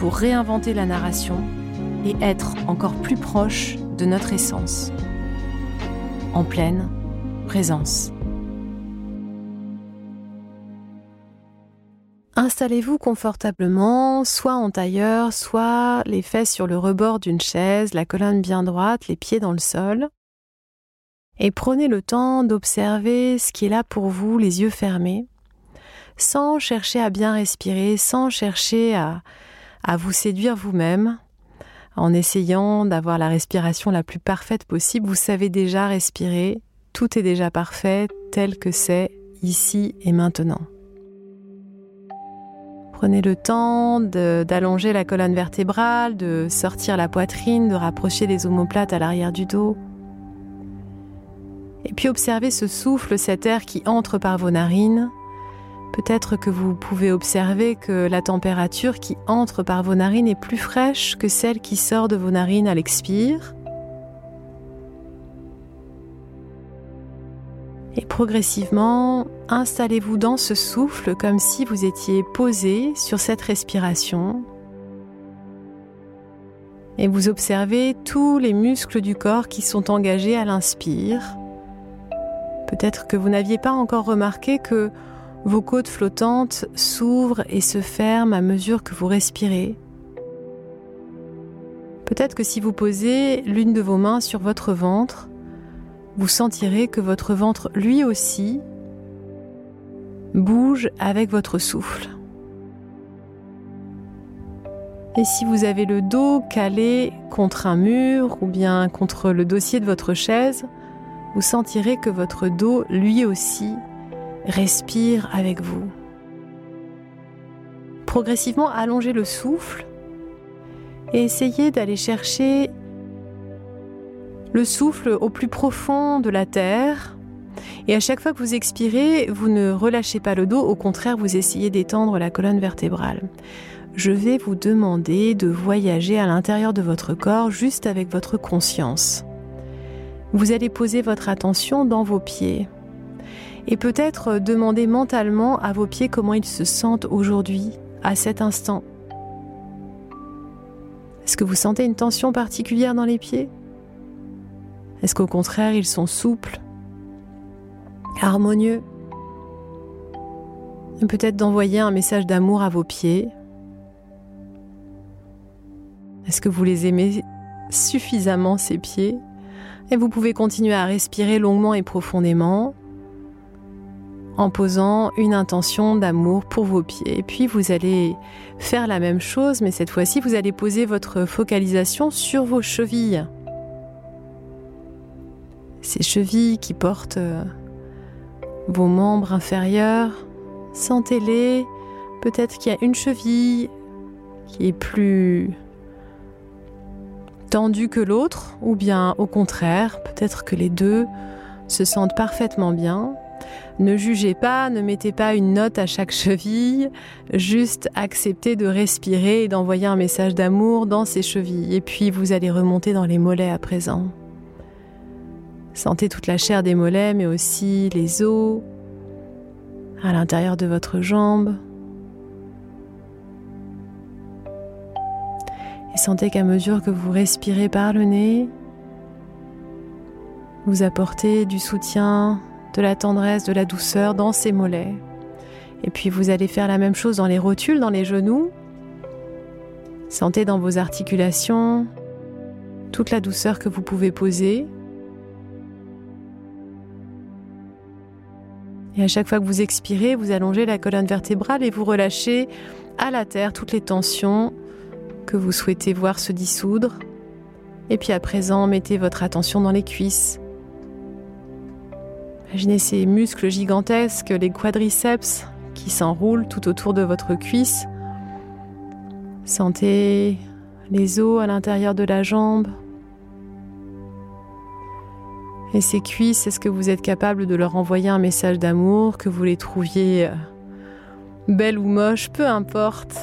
pour réinventer la narration et être encore plus proche de notre essence. En pleine présence. Installez-vous confortablement, soit en tailleur, soit les fesses sur le rebord d'une chaise, la colonne bien droite, les pieds dans le sol. Et prenez le temps d'observer ce qui est là pour vous, les yeux fermés, sans chercher à bien respirer, sans chercher à, à vous séduire vous-même, en essayant d'avoir la respiration la plus parfaite possible. Vous savez déjà respirer, tout est déjà parfait tel que c'est ici et maintenant. Prenez le temps d'allonger la colonne vertébrale, de sortir la poitrine, de rapprocher les omoplates à l'arrière du dos. Et puis observez ce souffle, cet air qui entre par vos narines. Peut-être que vous pouvez observer que la température qui entre par vos narines est plus fraîche que celle qui sort de vos narines à l'expire. Et progressivement, installez-vous dans ce souffle comme si vous étiez posé sur cette respiration. Et vous observez tous les muscles du corps qui sont engagés à l'inspire. Peut-être que vous n'aviez pas encore remarqué que vos côtes flottantes s'ouvrent et se ferment à mesure que vous respirez. Peut-être que si vous posez l'une de vos mains sur votre ventre, vous sentirez que votre ventre lui aussi bouge avec votre souffle. Et si vous avez le dos calé contre un mur ou bien contre le dossier de votre chaise, vous sentirez que votre dos lui aussi respire avec vous. Progressivement, allongez le souffle et essayez d'aller chercher le souffle au plus profond de la terre. Et à chaque fois que vous expirez, vous ne relâchez pas le dos, au contraire, vous essayez d'étendre la colonne vertébrale. Je vais vous demander de voyager à l'intérieur de votre corps juste avec votre conscience. Vous allez poser votre attention dans vos pieds et peut-être demander mentalement à vos pieds comment ils se sentent aujourd'hui, à cet instant. Est-ce que vous sentez une tension particulière dans les pieds? Est-ce qu'au contraire, ils sont souples, harmonieux? Peut-être d'envoyer un message d'amour à vos pieds. Est-ce que vous les aimez suffisamment, ces pieds? Et vous pouvez continuer à respirer longuement et profondément en posant une intention d'amour pour vos pieds. Et puis vous allez faire la même chose, mais cette fois-ci, vous allez poser votre focalisation sur vos chevilles ces chevilles qui portent euh, vos membres inférieurs. Sentez-les. Peut-être qu'il y a une cheville qui est plus tendue que l'autre, ou bien au contraire, peut-être que les deux se sentent parfaitement bien. Ne jugez pas, ne mettez pas une note à chaque cheville, juste acceptez de respirer et d'envoyer un message d'amour dans ces chevilles. Et puis vous allez remonter dans les mollets à présent. Sentez toute la chair des mollets, mais aussi les os à l'intérieur de votre jambe. Et sentez qu'à mesure que vous respirez par le nez, vous apportez du soutien, de la tendresse, de la douceur dans ces mollets. Et puis vous allez faire la même chose dans les rotules, dans les genoux. Sentez dans vos articulations toute la douceur que vous pouvez poser. Et à chaque fois que vous expirez, vous allongez la colonne vertébrale et vous relâchez à la terre toutes les tensions que vous souhaitez voir se dissoudre. Et puis à présent, mettez votre attention dans les cuisses. Imaginez ces muscles gigantesques, les quadriceps qui s'enroulent tout autour de votre cuisse. Sentez les os à l'intérieur de la jambe. Et ces cuisses, est-ce que vous êtes capable de leur envoyer un message d'amour, que vous les trouviez euh, belles ou moches, peu importe.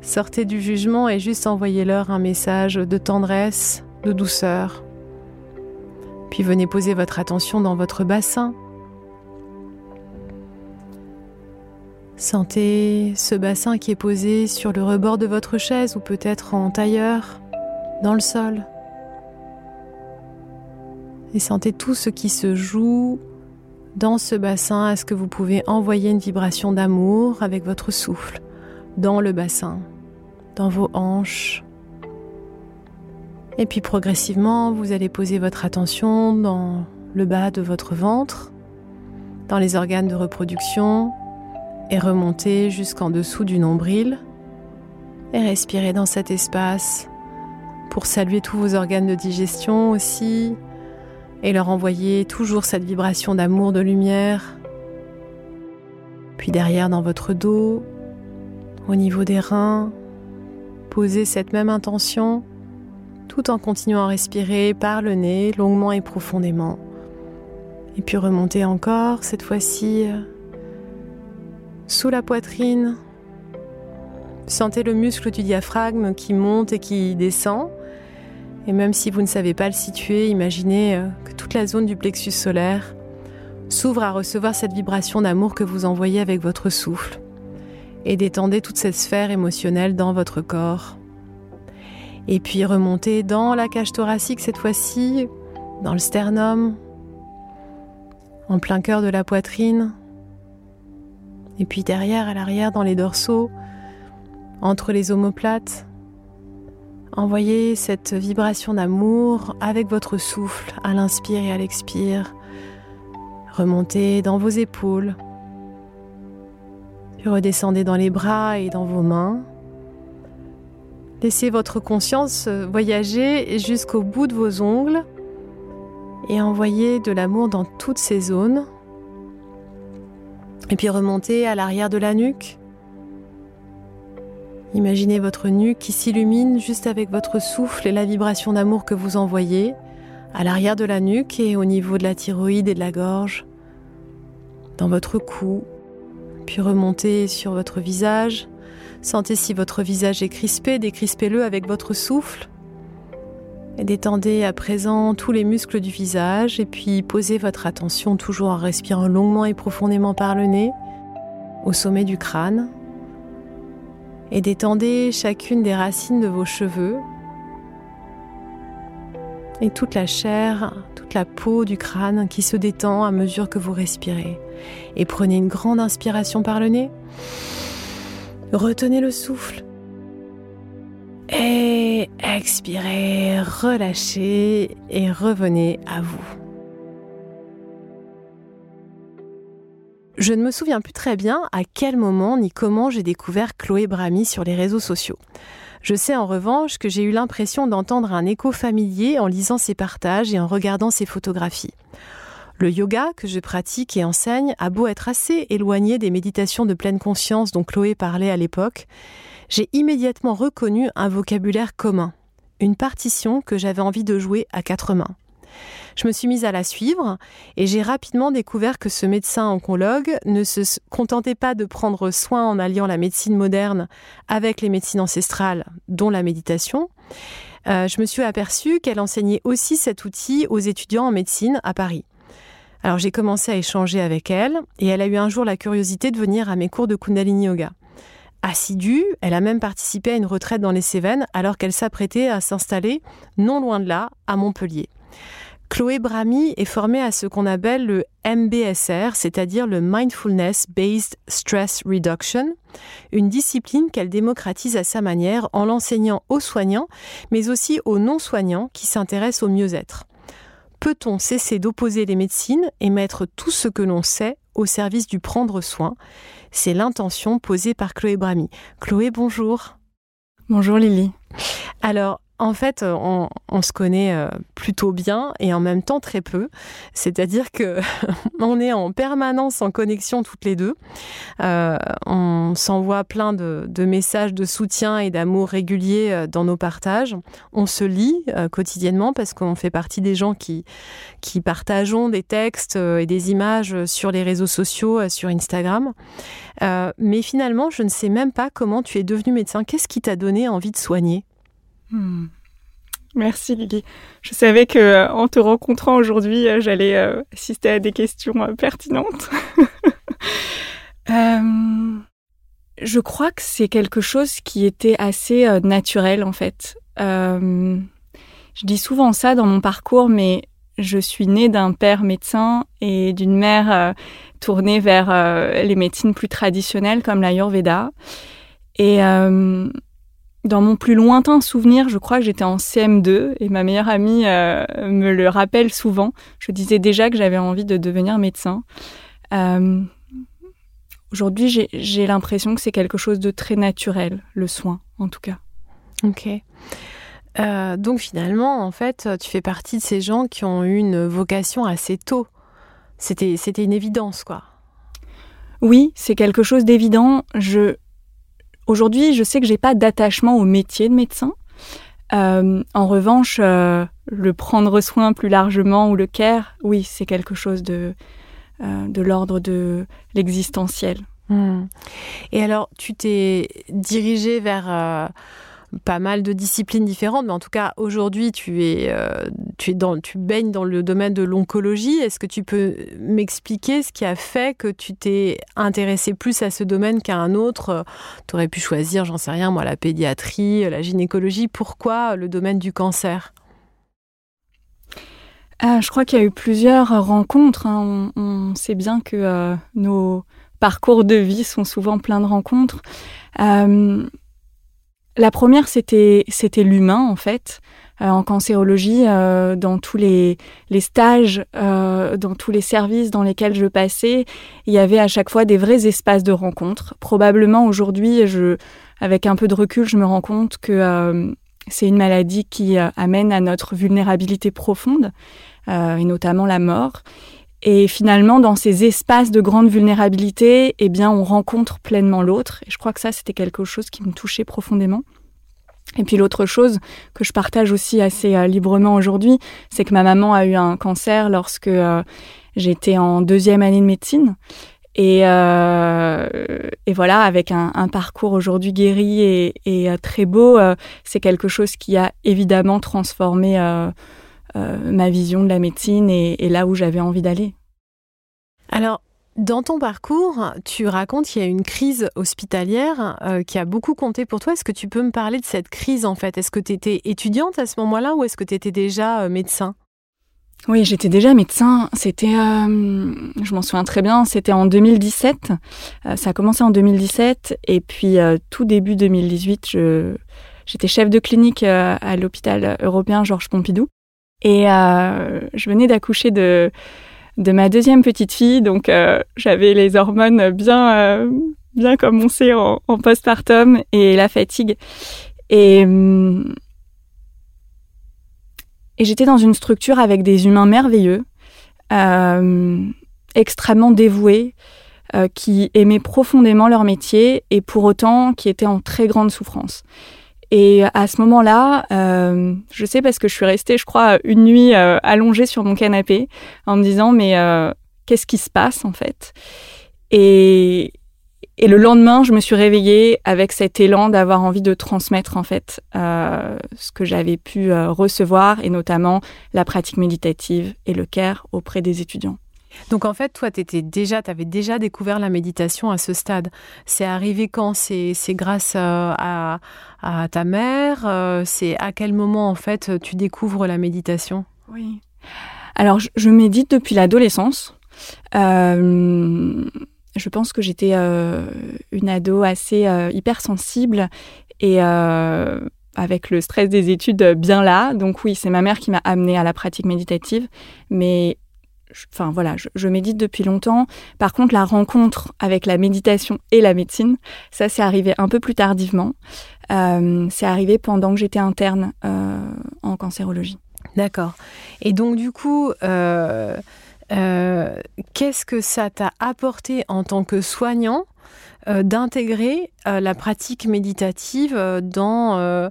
Sortez du jugement et juste envoyez-leur un message de tendresse, de douceur. Puis venez poser votre attention dans votre bassin. Sentez ce bassin qui est posé sur le rebord de votre chaise ou peut-être en tailleur, dans le sol. Et sentez tout ce qui se joue dans ce bassin. Est-ce que vous pouvez envoyer une vibration d'amour avec votre souffle dans le bassin dans vos hanches. Et puis progressivement, vous allez poser votre attention dans le bas de votre ventre, dans les organes de reproduction, et remonter jusqu'en dessous du nombril. Et respirer dans cet espace pour saluer tous vos organes de digestion aussi, et leur envoyer toujours cette vibration d'amour, de lumière. Puis derrière dans votre dos, au niveau des reins, Posez cette même intention tout en continuant à respirer par le nez longuement et profondément. Et puis remonter encore, cette fois-ci euh, sous la poitrine. Sentez le muscle du diaphragme qui monte et qui descend. Et même si vous ne savez pas le situer, imaginez euh, que toute la zone du plexus solaire s'ouvre à recevoir cette vibration d'amour que vous envoyez avec votre souffle et détendez toute cette sphère émotionnelle dans votre corps. Et puis remontez dans la cage thoracique cette fois-ci, dans le sternum, en plein cœur de la poitrine. Et puis derrière, à l'arrière, dans les dorsaux, entre les omoplates. Envoyez cette vibration d'amour avec votre souffle à l'inspire et à l'expire. Remontez dans vos épaules, puis redescendez dans les bras et dans vos mains. Laissez votre conscience voyager jusqu'au bout de vos ongles et envoyez de l'amour dans toutes ces zones. Et puis remontez à l'arrière de la nuque. Imaginez votre nuque qui s'illumine juste avec votre souffle et la vibration d'amour que vous envoyez à l'arrière de la nuque et au niveau de la thyroïde et de la gorge, dans votre cou, puis remontez sur votre visage. Sentez si votre visage est crispé, décrispez-le avec votre souffle. Et détendez à présent tous les muscles du visage et puis posez votre attention toujours en respirant longuement et profondément par le nez au sommet du crâne. Et détendez chacune des racines de vos cheveux et toute la chair, toute la peau du crâne qui se détend à mesure que vous respirez. Et prenez une grande inspiration par le nez. Retenez le souffle. Et expirez, relâchez et revenez à vous. Je ne me souviens plus très bien à quel moment ni comment j'ai découvert Chloé Brami sur les réseaux sociaux. Je sais en revanche que j'ai eu l'impression d'entendre un écho familier en lisant ses partages et en regardant ses photographies. Le yoga que je pratique et enseigne a beau être assez éloigné des méditations de pleine conscience dont Chloé parlait à l'époque, j'ai immédiatement reconnu un vocabulaire commun, une partition que j'avais envie de jouer à quatre mains. Je me suis mise à la suivre et j'ai rapidement découvert que ce médecin oncologue ne se contentait pas de prendre soin en alliant la médecine moderne avec les médecines ancestrales, dont la méditation. Euh, je me suis aperçue qu'elle enseignait aussi cet outil aux étudiants en médecine à Paris. Alors j'ai commencé à échanger avec elle et elle a eu un jour la curiosité de venir à mes cours de Kundalini Yoga. Assidue, elle a même participé à une retraite dans les Cévennes alors qu'elle s'apprêtait à s'installer non loin de là, à Montpellier. Chloé Brami est formée à ce qu'on appelle le MBSR, c'est-à-dire le Mindfulness Based Stress Reduction, une discipline qu'elle démocratise à sa manière en l'enseignant aux soignants, mais aussi aux non-soignants qui s'intéressent au mieux-être. Peut-on cesser d'opposer les médecines et mettre tout ce que l'on sait au service du prendre soin? C'est l'intention posée par Chloé Brami. Chloé, bonjour. Bonjour Lily. Alors, en fait, euh, on, se connaît euh, plutôt bien et en même temps très peu. C'est-à-dire que on est en permanence en connexion toutes les deux. Euh, on s'envoie plein de, messages de soutien et d'amour réguliers dans nos partages. On se lit quotidiennement parce qu'on fait partie des gens qui, qui partageons des textes et des images sur les réseaux sociaux, sur Instagram. mais finalement, je ne sais même pas comment tu es devenu médecin. Qu'est-ce qui t'a donné envie de soigner? Hmm. Merci Lily. Je savais que euh, en te rencontrant aujourd'hui, euh, j'allais euh, assister à des questions pertinentes. je crois que c'est quelque chose qui était assez naturel en fait. je dis souvent ça dans mon parcours, mais je suis née d'un père médecin et d'une mère tournée vers les médecines plus traditionnelles comme l'Ayurveda. Et dans mon plus lointain souvenir, je crois que j'étais en CM2 et ma meilleure amie euh, me le rappelle souvent. Je disais déjà que j'avais envie de devenir médecin. Euh, Aujourd'hui, j'ai l'impression que c'est quelque chose de très naturel, le soin en tout cas. Ok. Euh, donc finalement, en fait, tu fais partie de ces gens qui ont eu une vocation assez tôt. C'était une évidence, quoi. Oui, c'est quelque chose d'évident. Je, Aujourd'hui, je sais que j'ai pas d'attachement au métier de médecin. Euh, en revanche, euh, le prendre soin plus largement ou le care, oui, c'est quelque chose de, euh, l'ordre de l'existentiel. Hmm. Et alors, tu t'es dirigé vers pas mal de disciplines différentes, mais en tout cas aujourd'hui tu es, euh, tu es dans, tu baignes dans le domaine de l'oncologie. Est-ce que tu peux m'expliquer ce qui a fait que tu t'es intéressé plus à ce domaine qu'à un autre? Tu aurais pu choisir, j'en sais rien, moi, la pédiatrie, la gynécologie. Pourquoi le domaine du cancer? Ah, Je crois qu'il y a eu plusieurs rencontres. Hein. On, sait bien que euh, nos parcours de vie sont souvent pleins de rencontres. Euh, la première, c'était l'humain en fait. Euh, en cancérologie, euh, dans tous les, les stages, euh, dans tous les services dans lesquels je passais, il y avait à chaque fois des vrais espaces de rencontre. Probablement aujourd'hui, je, avec un peu de recul, je me rends compte que c'est une maladie qui amène à notre vulnérabilité profonde, et notamment la mort. Et finalement, dans ces espaces de grande vulnérabilité, eh bien, on rencontre pleinement l'autre. Et je crois que ça, c'était quelque chose qui me touchait profondément. Et puis l'autre chose que je partage aussi assez euh, librement aujourd'hui, c'est que ma maman a eu un cancer lorsque euh, j'étais en deuxième année de médecine. Et, euh, et voilà, avec un, parcours aujourd'hui guéri et, et très beau, c'est quelque chose qui a évidemment transformé euh, ma vision de la médecine et, là où j'avais envie d'aller. Alors, dans ton parcours, tu racontes qu'il y a une crise hospitalière euh, qui a beaucoup compté pour toi. Est-ce que tu peux me parler de cette crise en fait? Est-ce que tu étais étudiante à ce moment-là ou est-ce que tu étais déjà euh, médecin? Oui, j'étais déjà médecin. C'était, je m'en souviens très bien, c'était en 2017. ça a commencé en 2017 et puis tout début 2018, j'étais chef de clinique à l'hôpital européen Georges Pompidou. Et euh, je venais d'accoucher de, ma deuxième petite fille, donc euh, j'avais les hormones bien, euh, bien commencées en, en postpartum et la fatigue. Et, hum, et j'étais dans une structure avec des humains merveilleux, extrêmement dévoués, qui aimaient profondément leur métier et pour autant qui étaient en très grande souffrance. Et à ce moment-là, euh, je sais parce que je suis restée, je crois, une nuit euh, allongée sur mon canapé en me disant mais euh, qu'est-ce qui se passe en fait? Et, et le lendemain, je me suis réveillée avec cet élan d'avoir envie de transmettre en fait ce que j'avais pu recevoir et notamment la pratique méditative et le care auprès des étudiants. Donc en fait, toi, tu déjà, avais déjà découvert la méditation à ce stade. C'est arrivé quand? C'est grâce euh, à, ta mère euh, C'est à quel moment en fait tu découvres la méditation? Oui. Alors je, médite depuis l'adolescence. Euh, je pense que j'étais une ado assez hypersensible et avec le stress des études bien là. Donc oui, c'est ma mère qui m'a amenée à la pratique méditative, mais enfin voilà, je, médite depuis longtemps. Par contre, la rencontre avec la méditation et la médecine, ça c'est arrivé un peu plus tardivement. Euh, c'est arrivé pendant que j'étais interne euh, en cancérologie. D'accord. Et donc du coup, euh, qu'est-ce que ça t'a apporté en tant que soignant euh, d'intégrer euh, la pratique méditative euh, dans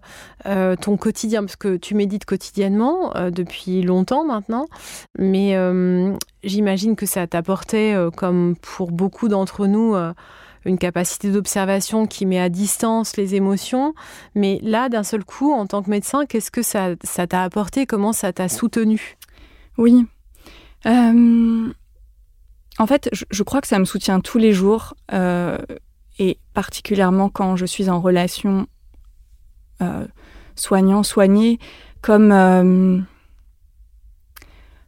ton quotidien, parce que tu médites quotidiennement depuis longtemps maintenant, mais j'imagine que ça t'apportait, comme pour beaucoup d'entre nous, une capacité d'observation qui met à distance les émotions. Mais là, d'un seul coup, en tant que médecin, qu'est-ce que ça t'a apporté? Comment ça t'a soutenu? Oui. En fait, je, crois que ça me soutient tous les jours, euh, et particulièrement quand je suis en relation euh, soignant-soigné, comme, euh,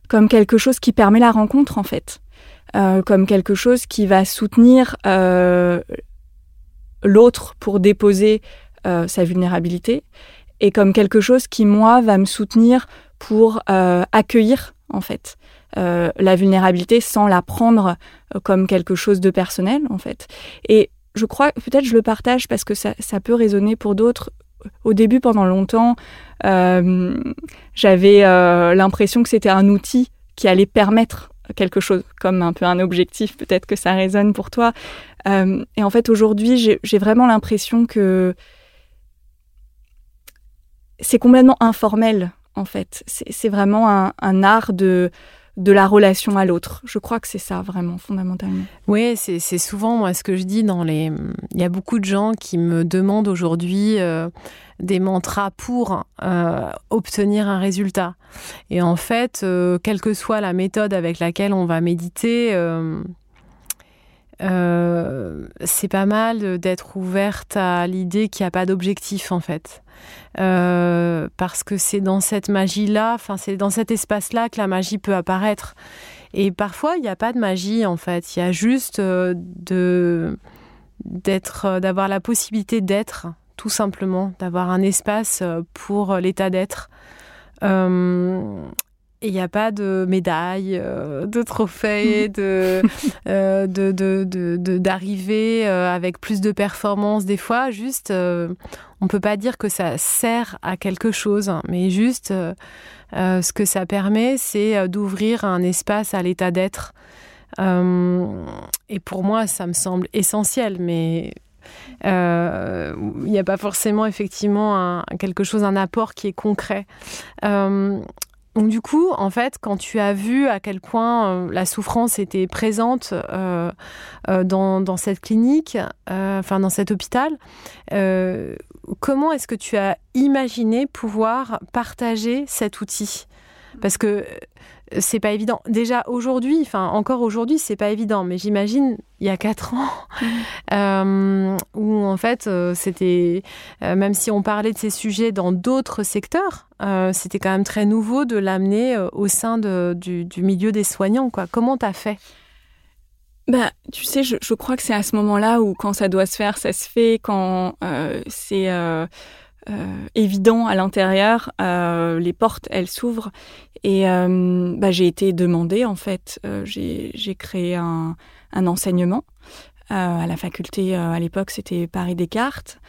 comme quelque chose qui permet la rencontre, en fait. comme quelque chose qui va soutenir l'autre pour déposer sa vulnérabilité, et comme quelque chose qui, moi, va me soutenir pour accueillir, en fait. Euh, la vulnérabilité sans la prendre euh, comme quelque chose de personnel, en fait. Et je crois, peut-être je le partage parce que ça, peut résonner pour d'autres. Au début, pendant longtemps, euh, j'avais l'impression que c'était un outil qui allait permettre quelque chose, comme un peu un objectif, peut-être que ça résonne pour toi. et en fait, aujourd'hui, j'ai vraiment l'impression que c'est complètement informel, en fait. C'est vraiment un art de de la relation à l'autre. Je crois que c'est ça vraiment fondamentalement. Oui, c'est souvent moi ce que je dis dans les. Il y a beaucoup de gens qui me demandent aujourd'hui euh, des mantras pour euh, obtenir un résultat. Et en fait, euh, quelle que soit la méthode avec laquelle on va méditer. c'est pas mal d'être ouverte à l'idée qu'il n'y a pas d'objectif en fait. Euh, parce que c'est dans cette magie-là, enfin c'est dans cet espace-là que la magie peut apparaître. Et parfois, il n'y a pas de magie en fait. Il y a juste euh, d'être, euh, d'avoir la possibilité d'être, tout simplement, d'avoir un espace pour l'état d'être. Et il n'y a pas de médailles, euh, de trophées, de, euh, d'arriver euh, avec plus de performance des fois. Juste, on peut pas dire que ça sert à quelque chose, mais juste ce que ça permet, c'est d'ouvrir un espace à l'état d'être. et pour moi, ça me semble essentiel, mais il n'y a pas forcément effectivement un, quelque chose, un apport qui est concret. Donc du coup, en fait, quand tu as vu à quel point euh, la souffrance était présente euh, euh, dans, cette clinique, enfin dans cet hôpital, comment est-ce que tu as imaginé pouvoir partager cet outil? Parce que c'est pas évident. Déjà aujourd'hui, enfin encore aujourd'hui, c'est pas évident. Mais j'imagine il y a quatre ans euh, où en fait euh, c'était euh, même si on parlait de ces sujets dans d'autres secteurs, c'était quand même très nouveau de l'amener au sein du, milieu des soignants. Quoi. Comment t'as fait? Bah, tu sais, je, je crois que c'est à ce moment-là où quand ça doit se faire, ça se fait. Quand c'est euh, évident à l'intérieur. Euh, les portes, elles s'ouvrent. Et euh, bah, j'ai été demandée, en fait. j'ai créé un, enseignement à la faculté. à l'époque, c'était Paris Descartes.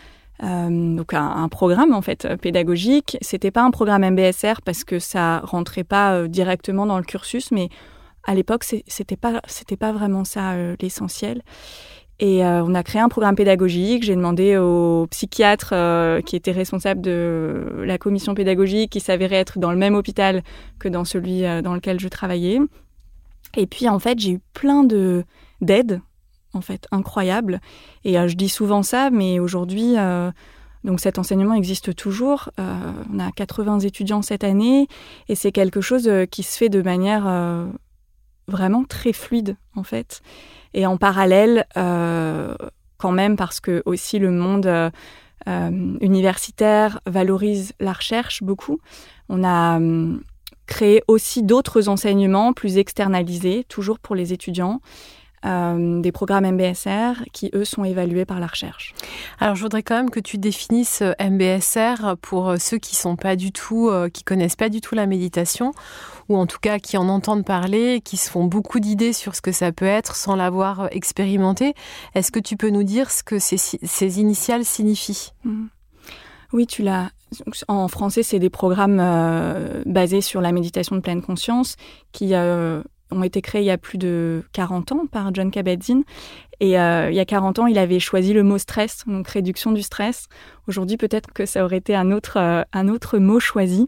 donc un, programme en fait pédagogique. C'était pas un programme MBSR parce que ça rentrait pas directement dans le cursus, mais à l'époque c'était pas c'était pas vraiment ça l'essentiel. Et euh, on a créé un programme pédagogique. J'ai demandé au psychiatre euh, qui était responsable de la commission pédagogique, qui s'avérait être dans le même hôpital que dans celui euh, dans lequel je travaillais. Et puis en fait, j'ai eu plein de d'aides, en fait, incroyables. Et je dis souvent ça, mais aujourd'hui, donc cet enseignement existe toujours. on a 80 étudiants cette année, et c'est quelque chose qui se fait de manière vraiment très fluide, en fait. Et en parallèle, euh, quand même, parce que aussi le monde euh, euh, universitaire valorise la recherche beaucoup, on a hum, créé aussi d'autres enseignements plus externalisés, toujours pour les étudiants. Euh, des programmes MBSR qui, eux, sont évalués par la recherche. Alors, je voudrais quand même que tu définisses euh, MBSR pour euh, ceux qui sont pas du tout, qui connaissent pas du tout la méditation, ou en tout cas qui en entendent parler, qui se font beaucoup d'idées sur ce que ça peut être sans l'avoir expérimenté. Est-ce que tu peux nous dire ce que ces, ces initiales signifient? Mmh. Oui, tu l'as. En français, c'est des programmes basés sur la méditation de pleine conscience qui ont été créés il y a plus de 40 ans par John Kabat-Zinn. Et euh, il y a 40 ans, il avait choisi le mot stress, donc réduction du stress. Aujourd'hui, peut-être que ça aurait été un autre, euh, un autre mot choisi.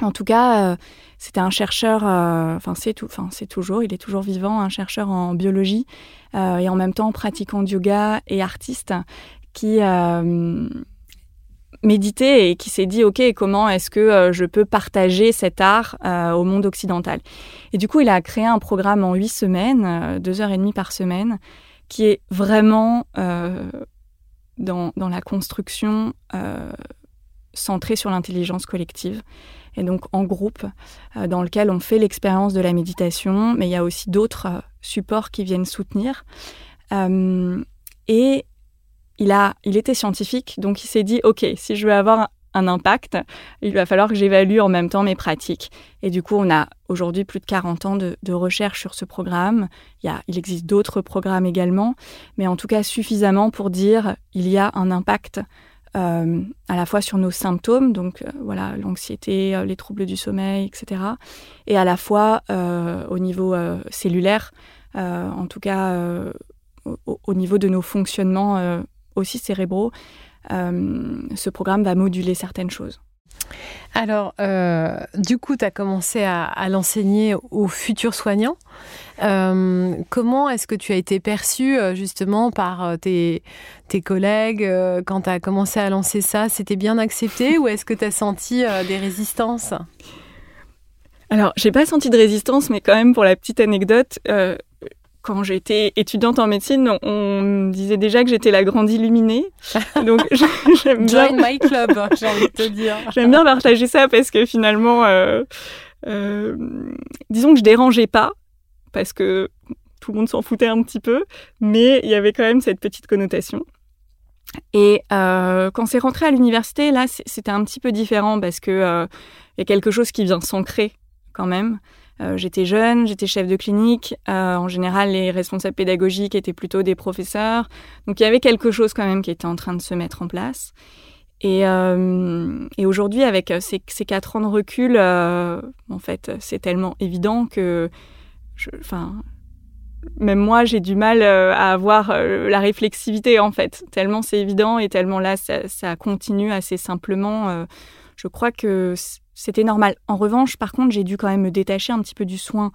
En tout cas, euh, c'était un chercheur, enfin c'est enfin c'est toujours, il est toujours vivant, un chercheur en biologie et en même temps pratiquant de yoga et artiste qui médité et qui s'est dit ok comment est-ce que euh, je peux partager cet art euh, au monde occidental? Et du coup il a créé un programme en huit semaines euh, deux heures et demie par semaine qui est vraiment dans, dans, la construction centrée sur l'intelligence collective. Et donc en groupe dans lequel on fait l'expérience de la méditation mais il y a aussi d'autres supports qui viennent soutenir. Et il, a, il était scientifique, donc il s'est dit, OK, si je veux avoir un impact, il va falloir que j'évalue en même temps mes pratiques. Et du coup, on a aujourd'hui plus de 40 ans de, recherche sur ce programme. Il, y a, il existe d'autres programmes également, mais en tout cas suffisamment pour dire il y a un impact euh, à la fois sur nos symptômes, donc euh, voilà l'anxiété, euh, les troubles du sommeil, etc., et à la fois au niveau cellulaire, en tout cas au, au, niveau de nos fonctionnements aussi cérébraux, euh, ce programme va moduler certaines choses. Alors, euh, du coup, tu as commencé à, l'enseigner aux futurs soignants. Euh, comment est-ce que tu as été perçu justement par tes, tes collègues quand tu as commencé à lancer ça? C'était bien accepté ou est-ce que tu as senti des résistances? Alors, j'ai pas senti de résistance, mais quand même, pour la petite anecdote, quand j'étais étudiante en médecine, on me disait déjà que j'étais la grande illuminée. Donc j'aime bien. Join my club, j'ai envie de te dire. j'aime bien partager ça parce que finalement, euh, euh, disons que je dérangeais pas parce que tout le monde s'en foutait un petit peu, mais il y avait quand même cette petite connotation. Et euh, quand c'est rentré à l'université, là, c'était un petit peu différent parce que il y a quelque chose qui vient s'ancrer quand même. Euh, j'étais jeune, j'étais chef de clinique. Euh, en général, les responsables pédagogiques étaient plutôt des professeurs. Donc il y avait quelque chose quand même qui était en train de se mettre en place. Et, euh, aujourd'hui, avec ces, ces, quatre ans de recul, en fait, c'est tellement évident que, enfin, même moi, j'ai du mal à avoir la réflexivité, en fait. Tellement c'est évident et tellement là, ça, ça continue assez simplement. je crois que c'était normal. En revanche, par contre, j'ai dû quand même me détacher un petit peu du soin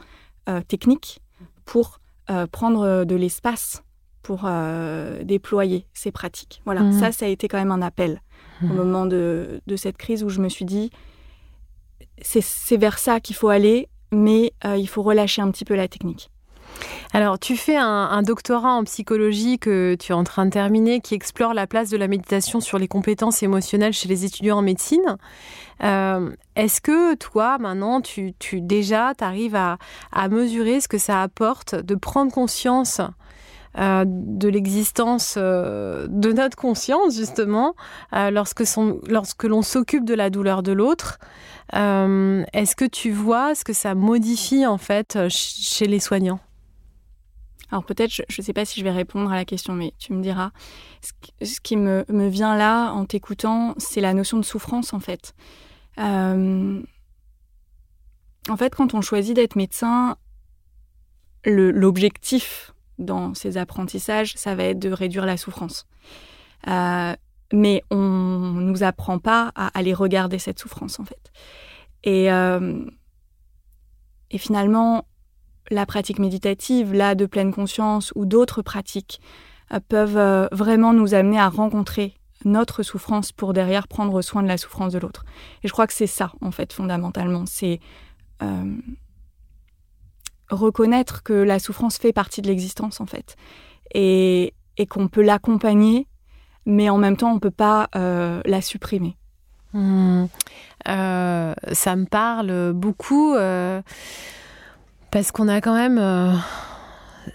euh, technique pour euh, prendre euh, de l'espace pour déployer ces pratiques. Voilà, mmh. ça, ça a été quand même un appel au mmh. moment de, de, cette crise où je me suis dit, c'est vers ça qu'il faut aller, mais il faut relâcher un petit peu la technique. Alors, tu fais un, doctorat en psychologie que tu es en train de terminer qui explore la place de la méditation sur les compétences émotionnelles chez les étudiants en médecine. Euh, est-ce que toi, maintenant, tu, déjà, tu arrives à, mesurer ce que ça apporte de prendre conscience euh, de l'existence euh, de notre conscience, justement, lorsque, lorsque l'on s'occupe de la douleur de l'autre? Est-ce que tu vois ce que ça modifie, en fait, chez les soignants? Alors peut-être, je ne sais pas si je vais répondre à la question, mais tu me diras. Ce, qui me, vient là en t'écoutant, c'est la notion de souffrance en fait. Euh, en fait, quand on choisit d'être médecin, l'objectif dans ces apprentissages, ça va être de réduire la souffrance. Euh, mais on nous apprend pas à aller regarder cette souffrance en fait. Et, euh, et finalement, la pratique méditative, là de pleine conscience ou d'autres pratiques euh, peuvent vraiment nous amener à rencontrer notre souffrance pour derrière prendre soin de la souffrance de l'autre. Et je crois que c'est ça en fait fondamentalement, c'est reconnaître que la souffrance fait partie de l'existence en fait et, qu'on peut l'accompagner mais en même temps on peut pas euh, la supprimer. Mmh. Euh, ça me parle beaucoup euh, parce qu'on a quand même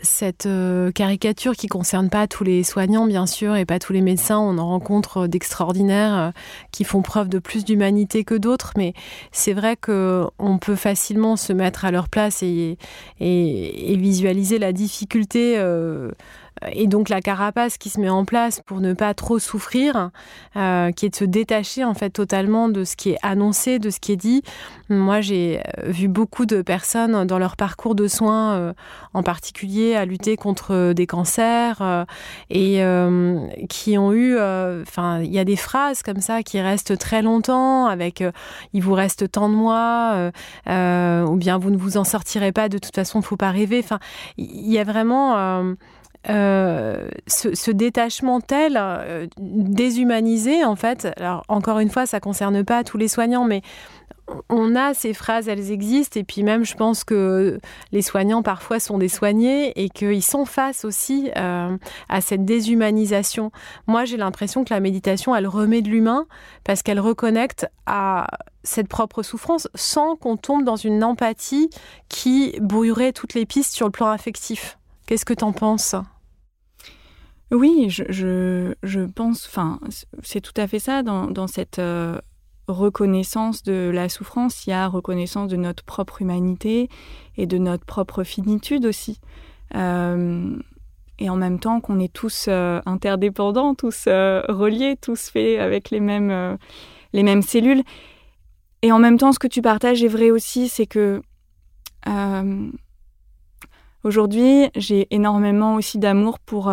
cette euh, caricature qui concerne pas tous les soignants, bien sûr, et pas tous les médecins. On en rencontre d'extraordinaires euh, qui font preuve de plus d'humanité que d'autres, mais c'est vrai que on peut facilement se mettre à leur place et, et, visualiser la difficulté. Euh, et donc la carapace qui se met en place pour ne pas trop souffrir, euh, qui est de se détacher en fait totalement de ce qui est annoncé, de ce qui est dit. Moi, j'ai euh, vu beaucoup de personnes dans leur parcours de soins, euh, en particulier à lutter contre des cancers, et qui ont eu, enfin, il y a des phrases comme ça qui restent très longtemps, avec il vous reste tant de mois, ou bien vous ne vous en sortirez pas. De toute façon, faut pas rêver. Enfin, il y a vraiment euh, ce, détachement tel, euh, déshumanisé en fait. Alors encore une fois, ça concerne pas tous les soignants, mais on a ces phrases, elles existent, et puis même je pense que les soignants parfois sont des soignés et qu'ils sont face aussi euh, à cette déshumanisation. Moi j'ai l'impression que la méditation, elle remet de l'humain parce qu'elle reconnecte à cette propre souffrance sans qu'on tombe dans une empathie qui brouillerait toutes les pistes sur le plan affectif. Qu'est-ce que tu en penses? Oui, je, je, pense, enfin, c'est tout à fait ça, dans, cette euh, reconnaissance de la souffrance, il y a reconnaissance de notre propre humanité et de notre propre finitude aussi. Euh, et en même temps qu'on est tous euh, interdépendants, tous reliés, tous faits avec les mêmes, les mêmes cellules. Et en même temps, ce que tu partages est vrai aussi, c'est que aujourd'hui, j'ai énormément aussi d'amour pour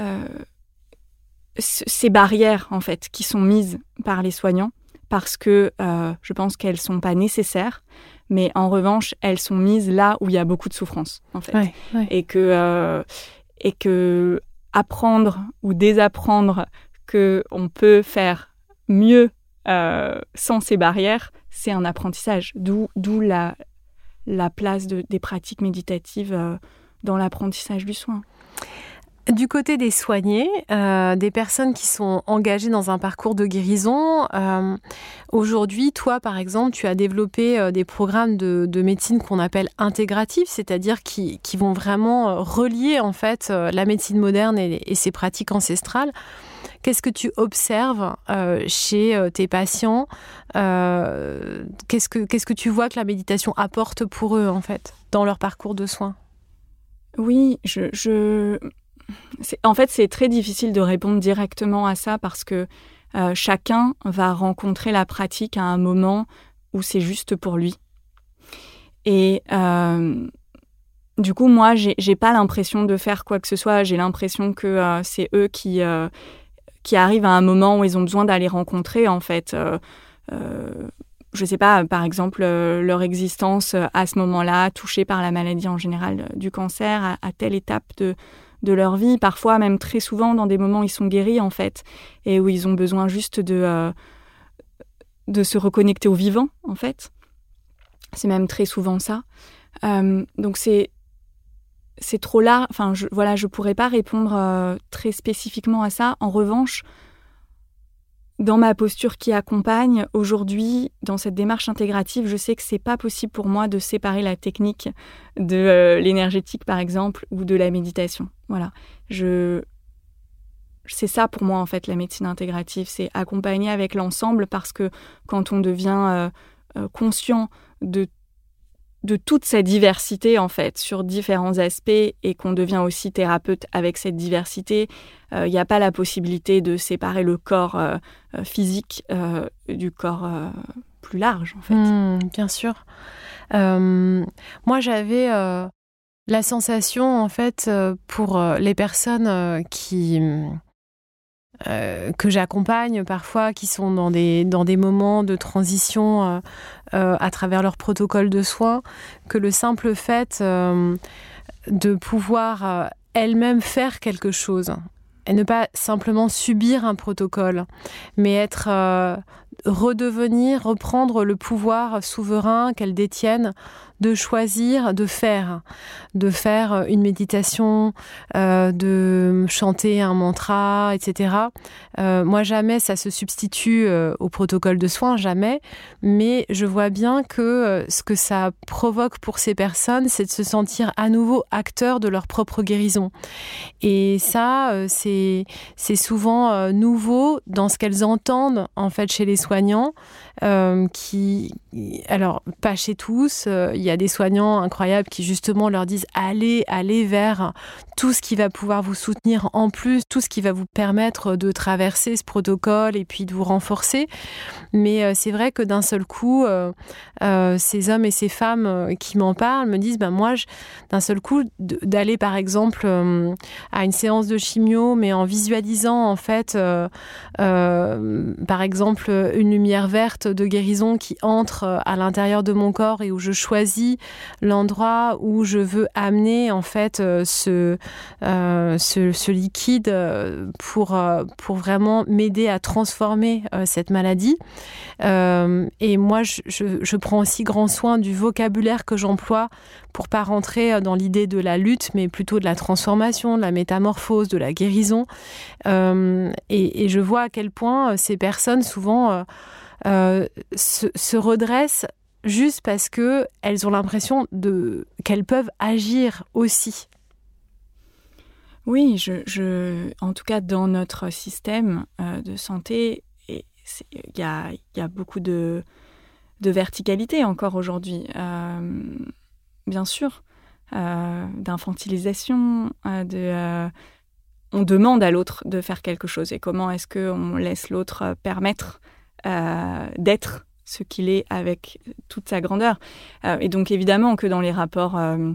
euh, ces barrières en fait qui sont mises par les soignants parce que euh, je pense qu'elles sont pas nécessaires, mais en revanche elles sont mises là où il y a beaucoup de souffrance en fait, et que euh, et que apprendre ou désapprendre que on peut faire mieux sans ces barrières, c'est un apprentissage. D'où d'où la la place de, des pratiques méditatives dans l'apprentissage du soin. Du côté des soignés, euh, des personnes qui sont engagées dans un parcours de guérison, euh, aujourd'hui, toi, par exemple, tu as développé euh, des programmes de, médecine qu'on appelle intégratifs, c'est-à-dire qui, vont vraiment relier en fait la médecine moderne et, et ses pratiques ancestrales. Qu'est-ce que tu observes chez tes patients Qu'est-ce que qu'est-ce que tu vois que la méditation apporte pour eux en fait dans leur parcours de soins? Oui, je en fait, c'est très difficile de répondre directement à ça parce que euh, chacun va rencontrer la pratique à un moment où c'est juste pour lui. Et euh, du coup, moi, j'ai pas l'impression de faire quoi que ce soit. J'ai l'impression que euh, c'est eux qui, qui arrivent à un moment où ils ont besoin d'aller rencontrer, en fait. je sais pas, par exemple, leur existence à ce moment-là, touchée par la maladie en général du cancer, à telle étape de, de leur vie, parfois même très souvent dans des moments où ils sont guéris en fait, et où ils ont besoin juste de, euh, de se reconnecter au vivant en fait. C'est même très souvent ça. Euh, donc c'est c'est trop là. Enfin, je, voilà, je pourrais pas répondre euh, très spécifiquement à ça. En revanche, dans ma posture qui accompagne aujourd'hui dans cette démarche intégrative, je sais que c'est pas possible pour moi de séparer la technique de euh, l'énergétique par exemple ou de la méditation. Voilà, je c'est ça pour moi en fait la médecine intégrative, c'est accompagner avec l'ensemble parce que quand on devient euh, conscient de de toute cette diversité en fait sur différents aspects et qu'on devient aussi thérapeute avec cette diversité, il euh, n'y a pas la possibilité de séparer le corps euh, euh, physique du corps plus large en fait. Mmh, bien sûr. moi j'avais La sensation, en fait, pour les personnes qui que j'accompagne parfois, qui sont dans des, dans des moments de transition à travers leur protocole de soins, que le simple fait de pouvoir elle-même faire quelque chose et ne pas simplement subir un protocole, mais être redevenir, reprendre le pouvoir souverain qu'elles détiennent de choisir de faire, de faire une méditation, euh, de chanter un mantra, etc. Euh, moi, jamais ça se substitue euh, au protocole de soins, jamais. Mais je vois bien que ce que ça provoque pour ces personnes, c'est de se sentir à nouveau acteurs de leur propre guérison. Et ça, c'est souvent nouveau dans ce qu'elles entendent en fait chez les soignants, qui, alors pas chez tous, il y a des soignants incroyables qui justement leur disent allez, allez vers tout ce qui va pouvoir vous soutenir en plus, tout ce qui va vous permettre de traverser ce protocole et puis de vous renforcer. Mais euh, c'est vrai que d'un seul coup, euh, euh, ces hommes et ces femmes qui m'en parlent me disent, ben moi, d'un seul coup, d'aller par exemple à une séance de chimio, mais en visualisant en fait, par exemple, une lumière verte de guérison qui entre à l'intérieur de mon corps et où je choisis l'endroit où je veux amener en fait ce, euh, ce, liquide euh, pour, euh, pour vraiment m'aider à transformer cette maladie. et moi, je, je, prends aussi grand soin du vocabulaire que j'emploie pour pas rentrer dans l'idée de la lutte, mais plutôt de la transformation, de la métamorphose, de la guérison. et, je vois à quel point ces personnes souvent se, se redressent juste parce que elles ont l'impression de qu'elles peuvent agir aussi. Oui, je, en tout cas dans notre système euh, de santé, il y a, beaucoup de, verticalité encore aujourd'hui. Euh, bien sûr, euh, d'infantilisation, on demande à l'autre de faire quelque chose. Et comment est-ce qu'on laisse l'autre permettre d'être ce qu'il est avec toute sa grandeur. Euh, et donc évidemment que dans les rapports euh,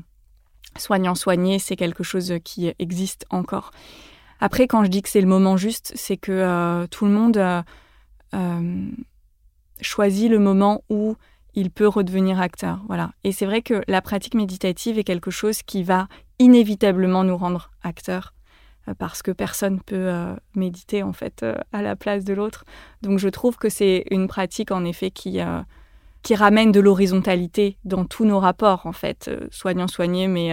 soignant-soigné, c'est quelque chose qui existe encore. Après, quand je dis que c'est le moment juste, c'est que euh, tout le monde choisit le moment où il peut redevenir acteur. Voilà. Et c'est vrai que la pratique méditative est quelque chose qui va inévitablement nous rendre acteurs euh, parce que personne peut euh, méditer en fait euh, à la place de l'autre. Donc je trouve que c'est une pratique en effet qui qui ramène de l'horizontalité dans tous nos rapports en fait, soignant soigné mais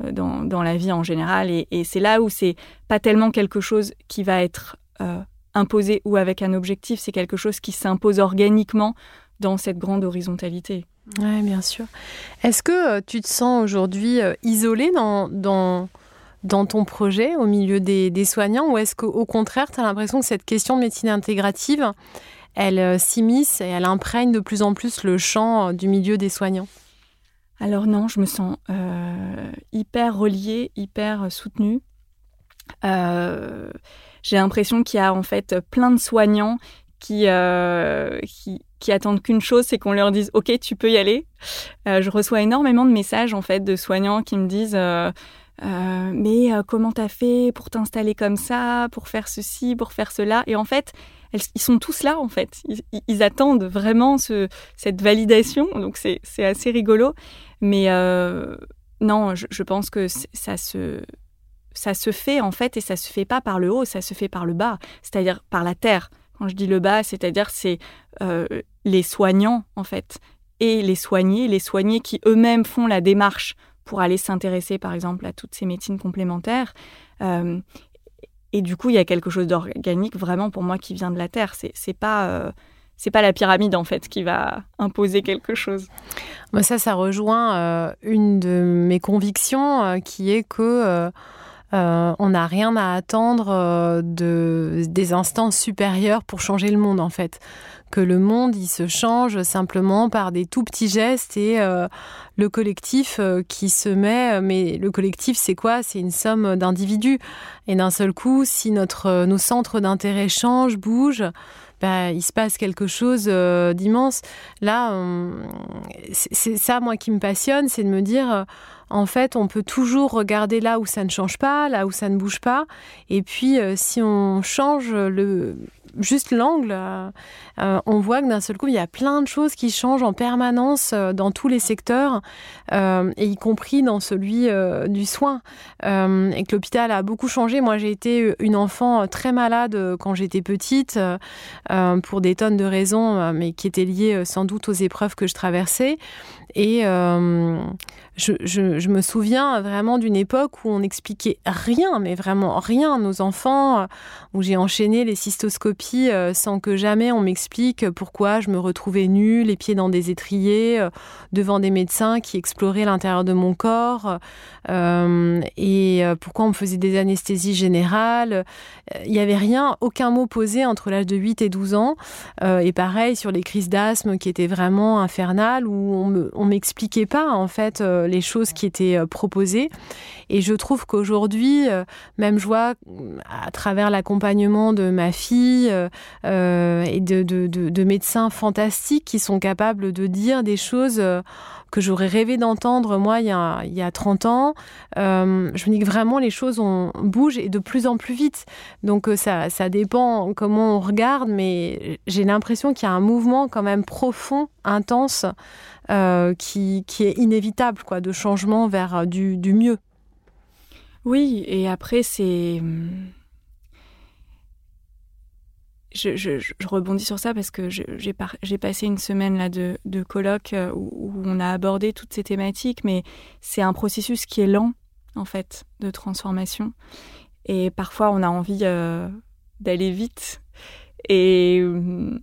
dans, dans, la vie en général. Et, c'est là où c'est pas tellement quelque chose qui va être imposé ou avec un objectif, c'est quelque chose qui s'impose organiquement dans cette grande horizontalité. Oui, bien sûr. Est-ce que tu te sens aujourd'hui isolé dans, dans dans ton projet au milieu des, soignants ou est-ce qu'au contraire, tu as l'impression que cette question de médecine intégrative, elle euh, s'immisce et elle imprègne de plus en plus le champ euh, du milieu des soignants? Alors non, je me sens euh, hyper reliée, hyper soutenue. J'ai l'impression qu'il y a en fait plein de soignants qui, qui, attendent qu'une chose, c'est qu'on leur dise OK, tu peux y aller. je reçois énormément de messages en fait de soignants qui me disent euh, mais euh, comment t'as fait pour t'installer comme ça, pour faire ceci, pour faire cela? Et en fait, ils sont tous là, en fait. Ils, attendent vraiment ce, cette validation, donc c'est assez rigolo. Mais euh, non, je, pense que ça se, ça se fait, en fait, et ça se fait pas par le haut, ça se fait par le bas, c'est-à-dire par la terre. Quand je dis le bas, c'est-à-dire c'est les soignants, en fait, et les soignés, les soignés qui eux-mêmes font la démarche pour aller s'intéresser, par exemple, à toutes ces médecines complémentaires. Euh, et du coup, il y a quelque chose d'organique vraiment pour moi qui vient de la terre. C'est, c'est pas euh, c'est pas la pyramide en fait qui va imposer quelque chose. Ça, ça rejoint euh, une de mes convictions qui est que on n'a rien à attendre de, des instances supérieures pour changer le monde en fait que le monde il se change simplement par des tout petits gestes et euh, le collectif euh, qui se met mais le collectif c'est quoi? C'est une somme d'individus et d'un seul coup si notre nos centres d'intérêt changent bougent bah, il se passe quelque chose d'immense. Là, c'est ça, moi, qui me passionne, c'est de me dire en fait, on peut toujours regarder là où ça ne change pas, là où ça ne bouge pas. Et puis, euh, si on change le, juste l'angle, euh, euh, on voit que d'un seul coup, il y a plein de choses qui changent en permanence dans tous les secteurs, et y compris dans celui du soin. et que l'hôpital a beaucoup changé. Moi, j'ai été une enfant très malade quand j'étais petite, pour des tonnes de raisons, mais qui étaient liées sans doute aux épreuves que je traversais. Et je, me souviens vraiment d'une époque où on n'expliquait rien, mais vraiment rien nos enfants, où j'ai enchaîné les cystoscopies euh, sans que jamais on m'explique pourquoi je me retrouvais nue, les pieds dans des étriers, euh, devant des médecins qui exploraient l'intérieur de mon corps, euh, et pourquoi on me faisait des anesthésies générales. Il n'y avait rien, aucun mot posé entre l'âge de 8 et 12 ans. et pareil sur les crises d'asthme qui étaient vraiment infernales, où on ne m'expliquait pas en fait les choses qui étaient euh, proposées. Et je trouve qu'aujourd'hui, euh, même je vois à travers l'accompagnement de ma fille euh, et de, médecins fantastiques qui sont capables de dire des choses que j'aurais rêvé d'entendre moi il y, a, il y a 30 ans. je me dis que vraiment les choses on, bougent et de plus en plus vite. Donc ça, ça dépend comment on regarde, mais j'ai l'impression qu'il y a un mouvement quand même profond, intense, euh, qui, qui, est inévitable, quoi, de changement vers euh, du, du mieux. Oui, et après, c'est. Hum, je, je, rebondis sur ça parce que j'ai passé une semaine là de, de colloque euh, où, on a abordé toutes ces thématiques, mais c'est un processus qui est lent, en fait, de transformation. Et parfois, on a envie d'aller vite. Et, hum,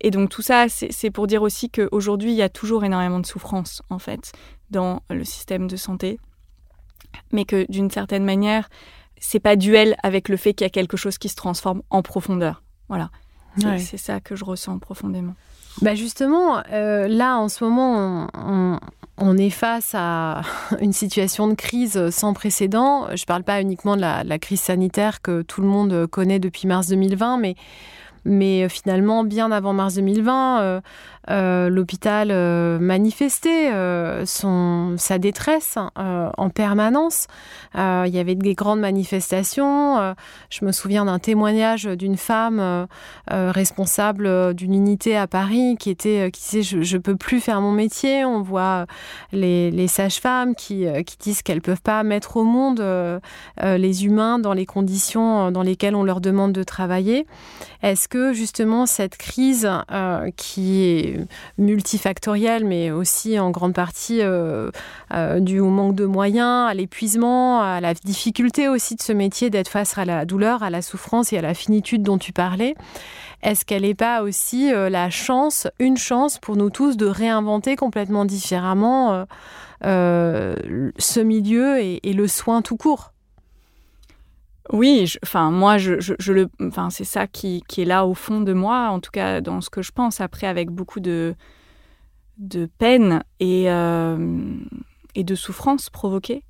et donc tout ça, c'est pour dire aussi qu'aujourd'hui, il y a toujours énormément de souffrance, en fait, dans le système de santé. Mais que d'une certaine manière, c'est pas duel avec le fait qu'il y a quelque chose qui se transforme en profondeur. Voilà. C'est ça que je ressens profondément. Bah justement, euh, là en ce moment, on, est face à une situation de crise sans précédent. Je ne parle pas uniquement de la, la, crise sanitaire que tout le monde connaît depuis mars 2020, mais mais euh, finalement, bien avant mars 2020, euh, euh, l'hôpital manifestait son, sa détresse en permanence. il y avait des grandes manifestations. je me souviens d'un témoignage d'une femme responsable d'une unité à Paris qui était qui disait je, ne peux plus faire mon métier. On voit les, les sages-femmes qui, qui disent qu'elles peuvent pas mettre au monde les humains dans les conditions dans lesquelles on leur demande de travailler. Est-ce que justement cette crise euh, qui est multifactorielle, mais aussi en grande partie euh, euh, au manque de moyens, à l'épuisement, à la difficulté aussi de ce métier d'être face à la douleur, à la souffrance et à la finitude dont tu parlais, est-ce qu'elle n'est pas aussi la chance, une chance pour nous tous de réinventer complètement différemment ce milieu et le soin tout court? Oui, enfin moi, je, je, le, enfin c'est ça qui, qui, est là au fond de moi, en tout cas dans ce que je pense. Après, avec beaucoup de de peine et euh, et de souffrance provoquée,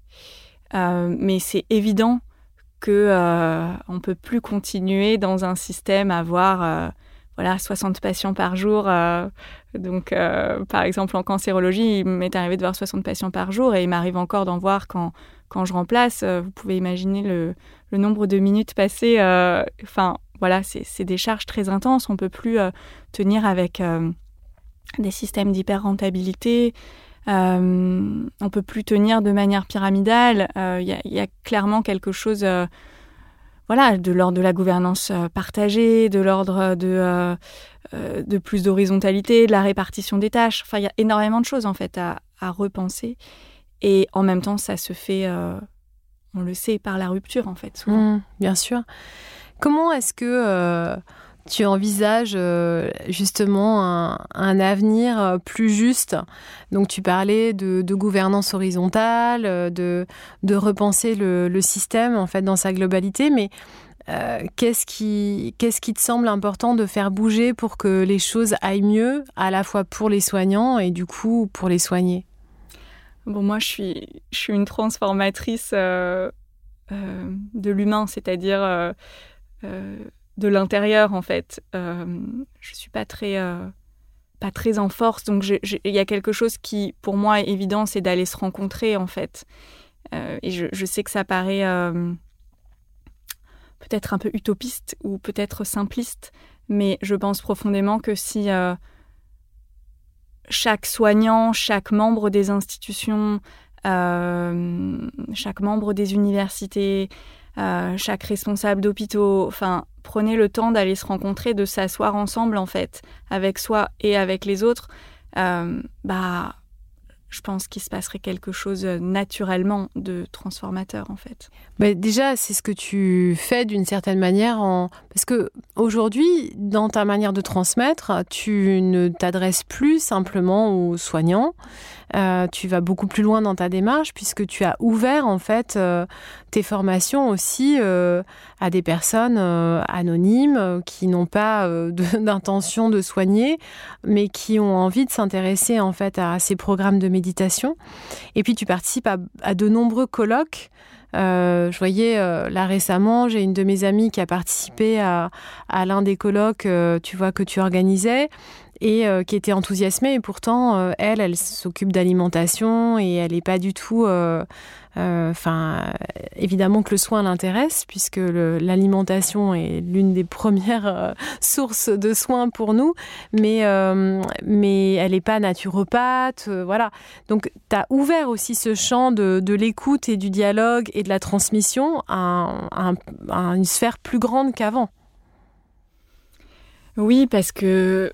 euh, mais c'est évident que euh, on peut plus continuer dans un système à avoir euh, voilà 60 patients par jour. donc par exemple en cancérologie, il m'est arrivé de voir 60 patients par jour et il m'arrive encore d'en voir quand quand je remplace, vous pouvez imaginer le, nombre de minutes passées. Euh, enfin, voilà, c'est des charges très intenses. On peut plus euh, tenir avec des systèmes d'hyper-rentabilité. on peut plus tenir de manière pyramidale. Il y, a clairement quelque chose, voilà, de l'ordre de la gouvernance partagée, de l'ordre de, de plus d'horizontalité, de la répartition des tâches. Enfin, il y a énormément de choses en fait à, repenser. Et en même temps, ça se fait, euh, on le sait, par la rupture, en fait, souvent. Mmh, bien sûr. Comment est-ce que euh, tu envisages euh, justement un, avenir plus juste? Donc, tu parlais de, gouvernance horizontale, de, repenser le, système, en fait, dans sa globalité, mais qu'est-ce qui, qu'est-ce qui te semble important de faire bouger pour que les choses aillent mieux, à la fois pour les soignants et du coup pour les soigner Bon, moi, je suis, je suis une transformatrice euh, euh, de l'humain, c'est-à-dire euh, de l'intérieur en fait. Je suis pas très pas très en force, donc il y a quelque chose qui pour moi est évident, c'est d'aller se rencontrer en fait. et je, je, sais que ça paraît peut-être un peu utopiste ou peut-être simpliste, mais je pense profondément que si chaque soignant, chaque membre des institutions, euh, chaque membre des universités, euh, chaque responsable d'hôpitaux, enfin, prenez le temps d'aller se rencontrer, de s'asseoir ensemble, en fait, avec soi et avec les autres, euh, bah, je pense qu'il se passerait quelque chose euh, naturellement de transformateur en fait. Bah déjà, c'est ce que tu fais d'une certaine manière en parce que aujourd'hui, dans ta manière de transmettre, tu ne t'adresses plus simplement aux soignants, euh, tu vas beaucoup plus loin dans ta démarche puisque tu as ouvert en fait euh, tes formations aussi euh, à des personnes anonymes qui n'ont pas d'intention de, soigner, mais qui ont envie de s'intéresser en fait à ces programmes de méditation. Et puis tu participes à, de nombreux colloques. je voyais là récemment, j'ai une de mes amies qui a participé à, l'un des colloques, tu vois, que tu organisais et euh, qui était enthousiasmée. Et pourtant, euh, elle, elle s'occupe d'alimentation et elle n'est pas du tout. Euh, enfin, évidemment que le soin l'intéresse puisque l'alimentation est l'une des premières sources de soins pour nous, mais mais elle n'est pas naturopathe, voilà. Donc, tu as ouvert aussi ce champ de, de l'écoute et du dialogue et de la transmission à une sphère plus grande qu'avant. Oui, parce que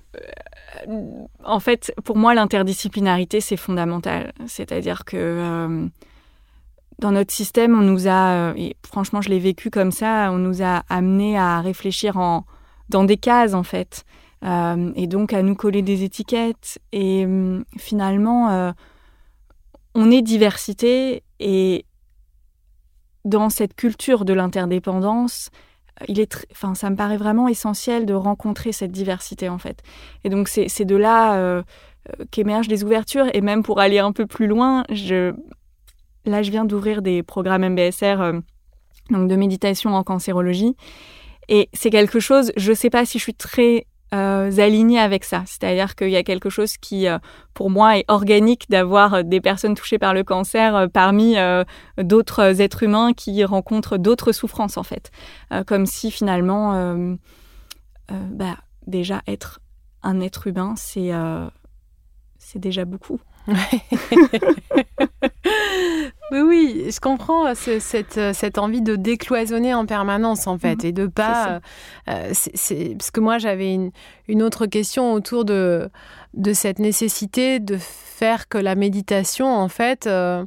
en fait, pour moi, l'interdisciplinarité, c'est fondamental. C'est-à-dire que euh, dans notre système, on nous a, euh, et franchement, je l'ai vécu comme ça, on nous a amené à réfléchir en, dans des cases, en fait, euh, et donc à nous coller des étiquettes. Et finalement, on est diversité, et dans cette culture de l'interdépendance, il est enfin, ça me paraît vraiment essentiel de rencontrer cette diversité en fait. Et donc c'est de là euh, euh, qu'émergent les ouvertures. Et même pour aller un peu plus loin, je, là je viens d'ouvrir des programmes MBSR, euh, donc de méditation en cancérologie. Et c'est quelque chose, je sais pas si je suis très euh, alignés avec ça. C'est-à-dire qu'il y a quelque chose qui, euh, pour moi, est organique d'avoir euh, des personnes touchées par le cancer parmi d'autres êtres humains qui rencontrent d'autres souffrances, en fait. comme si finalement, bah, déjà être un être humain, c'est c'est déjà beaucoup. oui, oui, je comprends cette, cette, envie de décloisonner en permanence, en fait, mhm. et de pas. Euh, c'est parce que moi, j'avais une, une, autre question autour de, de cette nécessité de faire que la méditation, en fait, euh,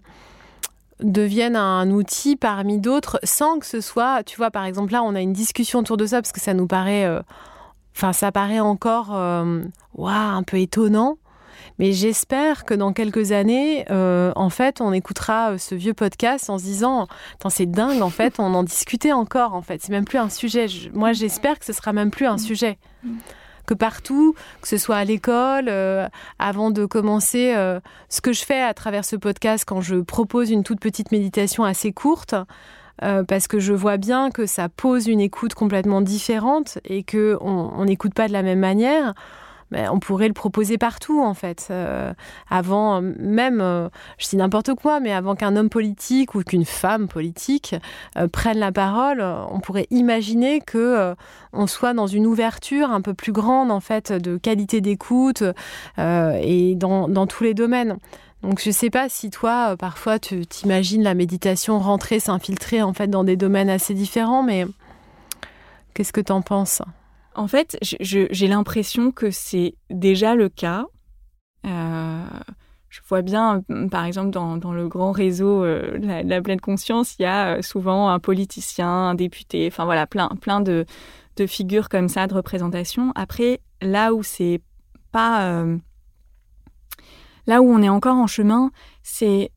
devienne un outil parmi d'autres, sans que ce soit. Tu vois, par exemple, là, on a une discussion autour de ça, parce que ça nous paraît. Euh, enfin, ça paraît encore. Waouh, un peu étonnant. Mais j'espère que dans quelques années, euh, en fait, on écoutera euh, ce vieux podcast en se disant, c'est dingue, en fait, on en discutait encore, en fait. C'est même plus un sujet. moi, j'espère que ce sera même plus un sujet. Que partout, que ce soit à l'école, euh, avant de commencer, ce que je fais à travers ce podcast quand je propose une toute petite méditation assez courte, parce que je vois bien que ça pose une écoute complètement différente et que on n'écoute pas de la même manière. Ben, on pourrait le proposer partout en fait. Euh, avant même, euh, je dis n'importe quoi, mais avant qu'un homme politique ou qu'une femme politique euh, prenne la parole, on pourrait imaginer que on soit dans une ouverture un peu plus grande en fait de qualité d'écoute et dans, dans, tous les domaines. Donc je ne sais pas si toi, parfois, tu t'imagines la méditation rentrer, s'infiltrer en fait dans des domaines assez différents, mais qu'est-ce que tu en penses? En fait, j'ai l'impression que c'est déjà le cas. Euh, je vois bien, par exemple, dans, le grand réseau euh, la, pleine conscience, il y a euh, souvent un politicien, un député, enfin voilà, plein, plein de, figures comme ça de représentation. Après, là où c'est pas, là où on est encore en chemin, c'est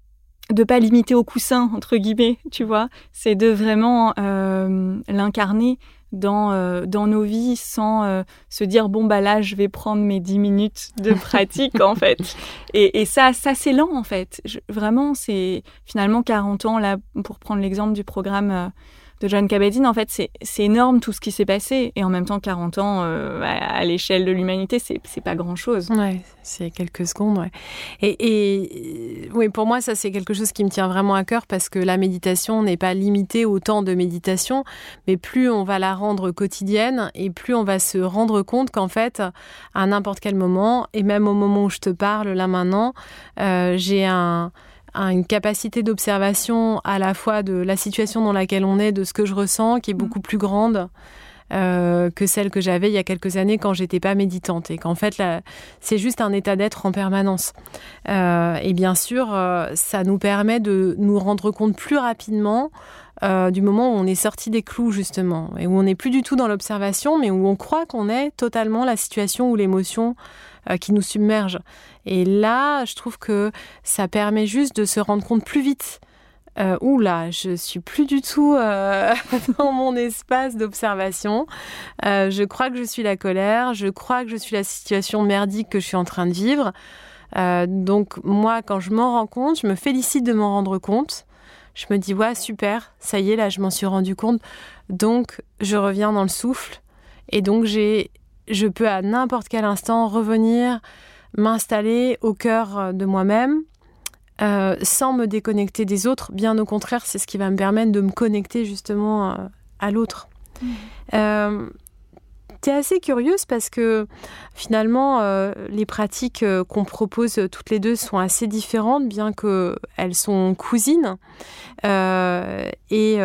de pas limiter au coussin entre guillemets, tu vois. C'est de vraiment l'incarner dans, euh, dans nos vies sans euh, se dire bon bah là je vais prendre mes 10 minutes de pratique en fait. Et, et, ça ça c'est lent en fait. Vraiment c'est finalement 40 ans là pour prendre l'exemple du programme euh, de John Kabat-Zinn, en fait, c'est énorme tout ce qui s'est passé. Et en même temps, 40 ans, euh, à, l'échelle de l'humanité, c'est pas grand-chose. Ouais, c'est quelques secondes, ouais. Et, et, oui, pour moi, ça, c'est quelque chose qui me tient vraiment à cœur parce que la méditation n'est pas limitée au temps de méditation, mais plus on va la rendre quotidienne et plus on va se rendre compte qu'en fait, à n'importe quel moment, et même au moment où je te parle là maintenant, euh, j'ai un une capacité d'observation à la fois de la situation dans laquelle on est, de ce que je ressens, qui est mm. beaucoup plus grande euh, que celle que j'avais il y a quelques années quand j'étais pas méditante et qu'en fait c'est juste un état d'être en permanence. Euh, et bien sûr, euh, ça nous permet de nous rendre compte plus rapidement du moment où on est sorti des clous justement et où on n'est plus du tout dans l'observation, mais où on croit qu'on est totalement la situation ou l'émotion qui nous submerge. Et là, je trouve que ça permet juste de se rendre compte plus vite. Euh, ouh là, je suis plus du tout euh, dans mon espace d'observation. Euh, je crois que je suis la colère, je crois que je suis la situation merdique que je suis en train de vivre. Euh, donc moi, quand je m'en rends compte, je me félicite de m'en rendre compte. Je me dis ouais super, ça y est là, je m'en suis rendu compte. Donc je reviens dans le souffle et donc j'ai, je peux à n'importe quel instant revenir m'installer au cœur euh, de moi-même euh, sans me déconnecter des autres. Bien au contraire, c'est ce qui va me permettre de me connecter justement euh, à l'autre. Mmh. tu es assez curieuse parce que finalement, les pratiques qu'on propose toutes les deux sont assez différentes, bien qu'elles sont cousines. et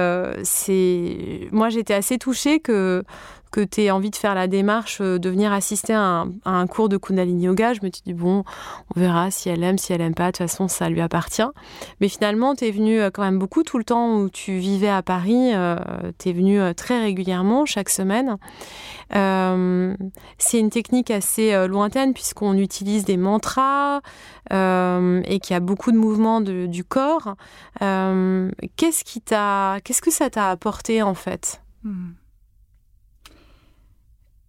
c'est moi, j'étais assez touchée que que tu aies envie de faire la démarche euh, de venir assister à un, cours de Kundalini Yoga, je me suis dit, bon, on verra si elle aime, si elle aime pas, de toute façon, ça lui appartient. Mais finalement, tu es venu euh, quand même beaucoup tout le temps où tu vivais à Paris, euh, tu es venu très régulièrement, chaque semaine. c'est une technique assez lointaine puisqu'on utilise des mantras et qu'il y a beaucoup de mouvements du corps. qu'est-ce qui t'a, qu'est-ce que ça t'a apporté en fait? Hmm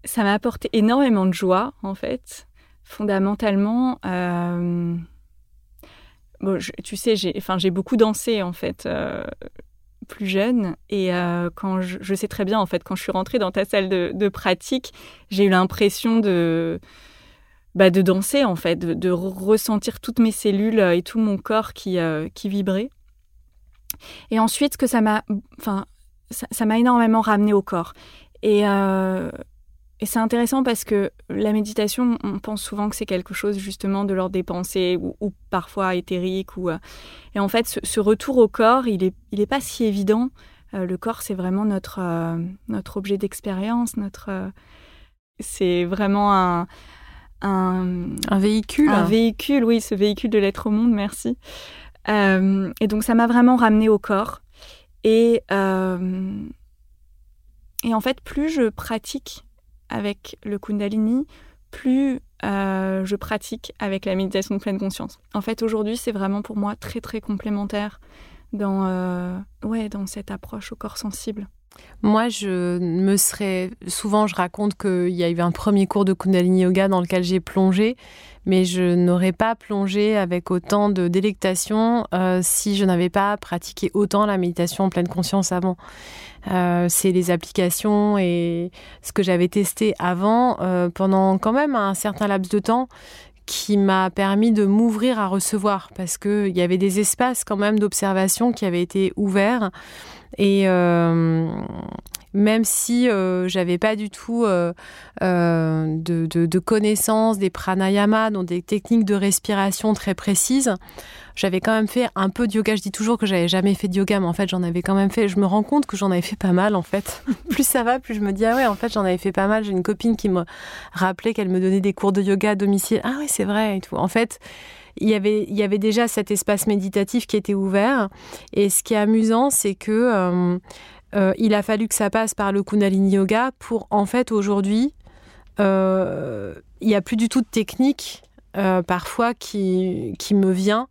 ça m'a apporté énormément de joie, en fait. Fondamentalement, euh, bon, tu sais, j'ai, beaucoup dansé, en fait, euh, plus jeune. Et euh, quand je, sais très bien, en fait, quand je suis rentrée dans ta salle de, pratique, j'ai eu l'impression de, bah, de danser, en fait, de, ressentir toutes mes cellules et tout mon corps qui, qui vibrait. Et ensuite, que ça m'a, enfin, ça, énormément ramené au corps. Et et c'est intéressant parce que la méditation, on pense souvent que c'est quelque chose justement de l'ordre des pensées ou, parfois éthérique. Ou, euh, et en fait, ce, retour au corps, il n'est il est pas si évident. Euh, le corps, c'est vraiment notre, euh, notre objet d'expérience. notre c'est vraiment un, un, un, véhicule. Un véhicule, oui, ce véhicule de l'être au monde, merci. et donc, ça m'a vraiment ramené au corps. Et, et en fait, plus je pratique avec le Kundalini, plus euh, je pratique avec la méditation de pleine conscience. En fait, aujourd'hui, c'est vraiment pour moi très très complémentaire dans, euh, ouais, dans cette approche au corps sensible. Moi, je me serais. Souvent, je raconte qu'il y a eu un premier cours de Kundalini Yoga dans lequel j'ai plongé, mais je n'aurais pas plongé avec autant de délectation euh, si je n'avais pas pratiqué autant la méditation en pleine conscience avant. Euh, c'est les applications et ce que j'avais testé avant euh, pendant quand même un certain laps de temps qui m'a permis de m'ouvrir à recevoir parce qu'il y avait des espaces quand même d'observation qui avaient été ouverts et euh, même si euh, j'avais pas du tout euh, de, connaissances des pranayamas, donc des techniques de respiration très précises, j'avais quand même fait un peu de yoga. Je dis toujours que j'avais jamais fait de yoga, mais en fait j'en avais quand même fait. Je me rends compte que j'en avais fait pas mal en fait. plus ça va, plus je me dis ah ouais en fait j'en avais fait pas mal. J'ai une copine qui me rappelait qu'elle me donnait des cours de yoga à domicile. Ah oui c'est vrai et tout. En fait il y avait, il y avait déjà cet espace méditatif qui était ouvert. Et ce qui est amusant, c'est que euh, il a fallu que ça passe par le Kundalini Yoga pour, en fait, aujourd'hui, euh, il n'y a plus du tout de technique, euh, parfois, qui, qui me vient.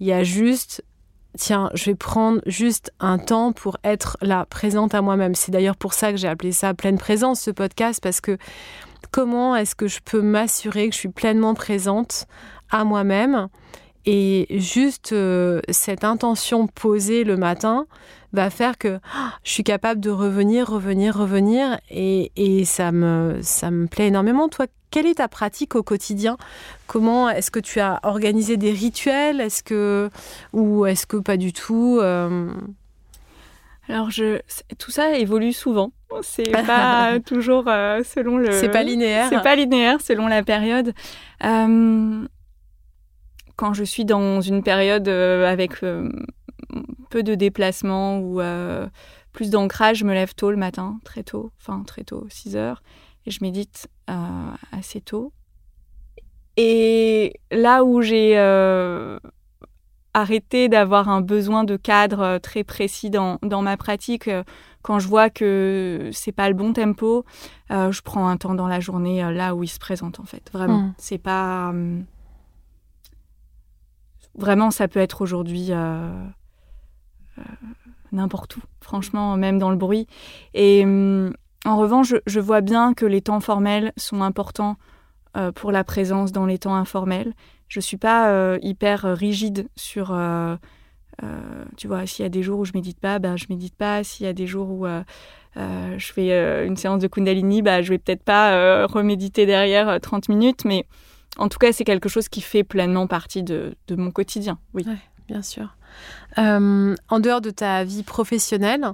Il y a juste, tiens, je vais prendre juste un temps pour être là, présente à moi-même. C'est d'ailleurs pour ça que j'ai appelé ça pleine présence, ce podcast, parce que comment est-ce que je peux m'assurer que je suis pleinement présente à moi-même Et juste euh, cette intention posée le matin va faire que ah, je suis capable de revenir, revenir, revenir. Et, et, ça, me, ça me plaît énormément. Toi, quelle est ta pratique au quotidien? Comment est-ce que tu as organisé des rituels? Est-ce que ou est-ce que pas du tout euh? Alors je, tout ça évolue souvent. C'est pas toujours euh, selon le. C'est pas linéaire. C'est pas linéaire selon la période. Euh, quand je suis dans une période avec peu de déplacements ou plus d'ancrage, je me lève tôt le matin, très tôt, enfin très tôt, 6 heures, et je médite assez tôt. Et là où j'ai arrêté d'avoir un besoin de cadre très précis dans, dans ma pratique, quand je vois que c'est pas le bon tempo, je prends un temps dans la journée là où il se présente en fait. Vraiment, mmh. c'est pas vraiment ça peut être aujourd'hui n'importe où, franchement, même dans le bruit. Et hum, en revanche, je, vois bien que les temps formels sont importants euh, pour la présence dans les temps informels. Je suis pas euh, hyper rigide sur, euh, tu vois, s'il y a des jours où je médite pas, ben je médite pas. S'il y a des jours où je fais une séance de Kundalini, bah, je vais peut-être pas reméditer derrière 30 minutes, mais en tout cas, c'est quelque chose qui fait pleinement partie de, mon quotidien. Oui, bien sûr. Euh, en dehors de ta vie professionnelle,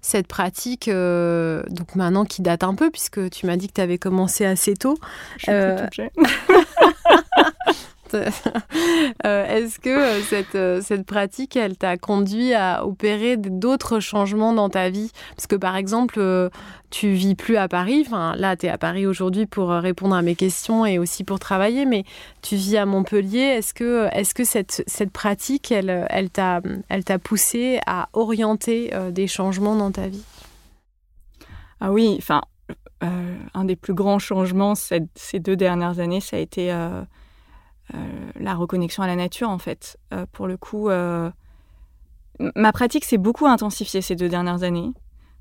cette pratique, euh, donc maintenant qui date un peu, puisque tu m'as dit que tu avais commencé assez tôt. Euh, Euh, est-ce que euh, cette, euh, cette pratique, elle t'a conduit à opérer d'autres changements dans ta vie? Parce que par exemple, tu vis plus à Paris. Là, tu es à Paris aujourd'hui pour répondre à mes questions et aussi pour travailler, mais tu vis à Montpellier. Est-ce que, est que cette, cette pratique, elle, elle t'a poussé à orienter des changements dans ta vie? Ah oui, enfin, un des plus grands changements ces deux dernières années, ça a été la reconnexion à la nature, en fait. Euh, pour le coup, euh, ma pratique s'est beaucoup intensifiée ces deux dernières années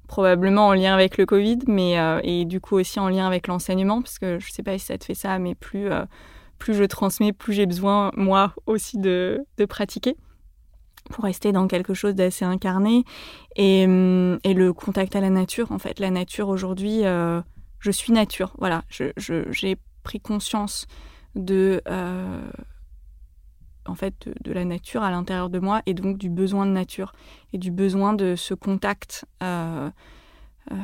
probablement en lien avec le Covid, mais et du coup aussi en lien avec l'enseignement, parce que je ne sais pas si ça te fait ça, mais plus plus je transmets, plus j'ai besoin moi aussi de, de, pratiquer pour rester dans quelque chose d'assez incarné et, et, le contact à la nature. En fait, la nature aujourd'hui, je suis nature. Voilà, j'ai pris conscience de, euh, en fait, de, la nature à l'intérieur de moi et donc du besoin de nature et du besoin de ce contact. Euh, euh,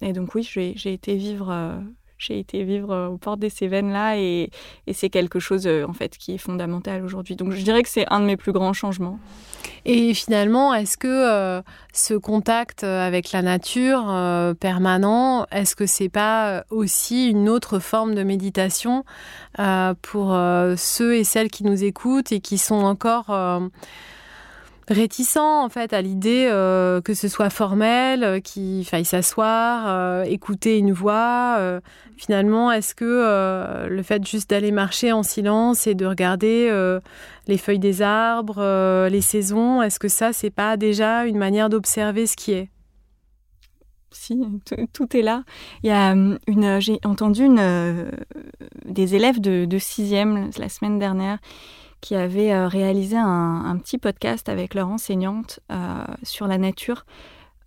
et donc oui, j'ai été vivre j'ai été vivre aux portes des Cévennes là et, c'est quelque chose en fait qui est fondamental aujourd'hui. Donc je dirais que c'est un de mes plus grands changements. Et finalement, est-ce que euh, ce contact euh, avec la nature euh, permanent, est-ce que c'est pas aussi une autre forme de méditation pour ceux et celles qui nous écoutent et qui sont encore réticent en fait à l'idée euh, que ce soit formel, euh, qu'il faille s'asseoir, euh, écouter une voix. finalement, est-ce que le fait juste d'aller marcher en silence et de regarder les feuilles des arbres, les saisons, est-ce que ça c'est pas déjà une manière d'observer ce qui est? Si, tout est là. Il y a une, j'ai entendu des élèves de, de sixième la semaine dernière qui avaient euh, réalisé un, petit podcast avec leur enseignante euh, sur la nature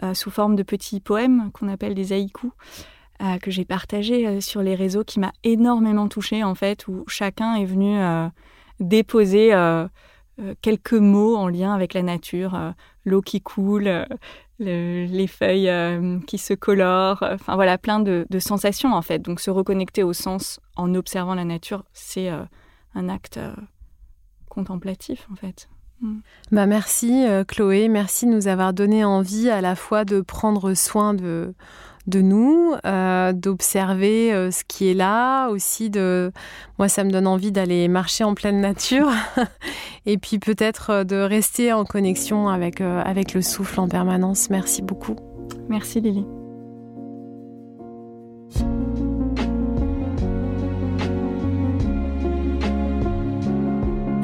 euh, sous forme de petits poèmes qu'on appelle des haïkus. que j'ai partagé sur les réseaux qui m'a énormément touchée en fait où chacun est venu déposer quelques mots en lien avec la nature, l'eau qui coule, les feuilles qui se colorent, enfin voilà, plein de, sensations en fait. Donc se reconnecter au sens en observant la nature, c'est un acte contemplatif en fait. Mm. Bah merci euh, Chloé, merci de nous avoir donné envie à la fois de prendre soin de, de nous, euh, d'observer euh, ce qui est là, aussi de... Moi, ça me donne envie d'aller marcher en pleine nature et puis peut-être de rester en connexion avec, avec le souffle en permanence. Merci beaucoup. Merci Lily.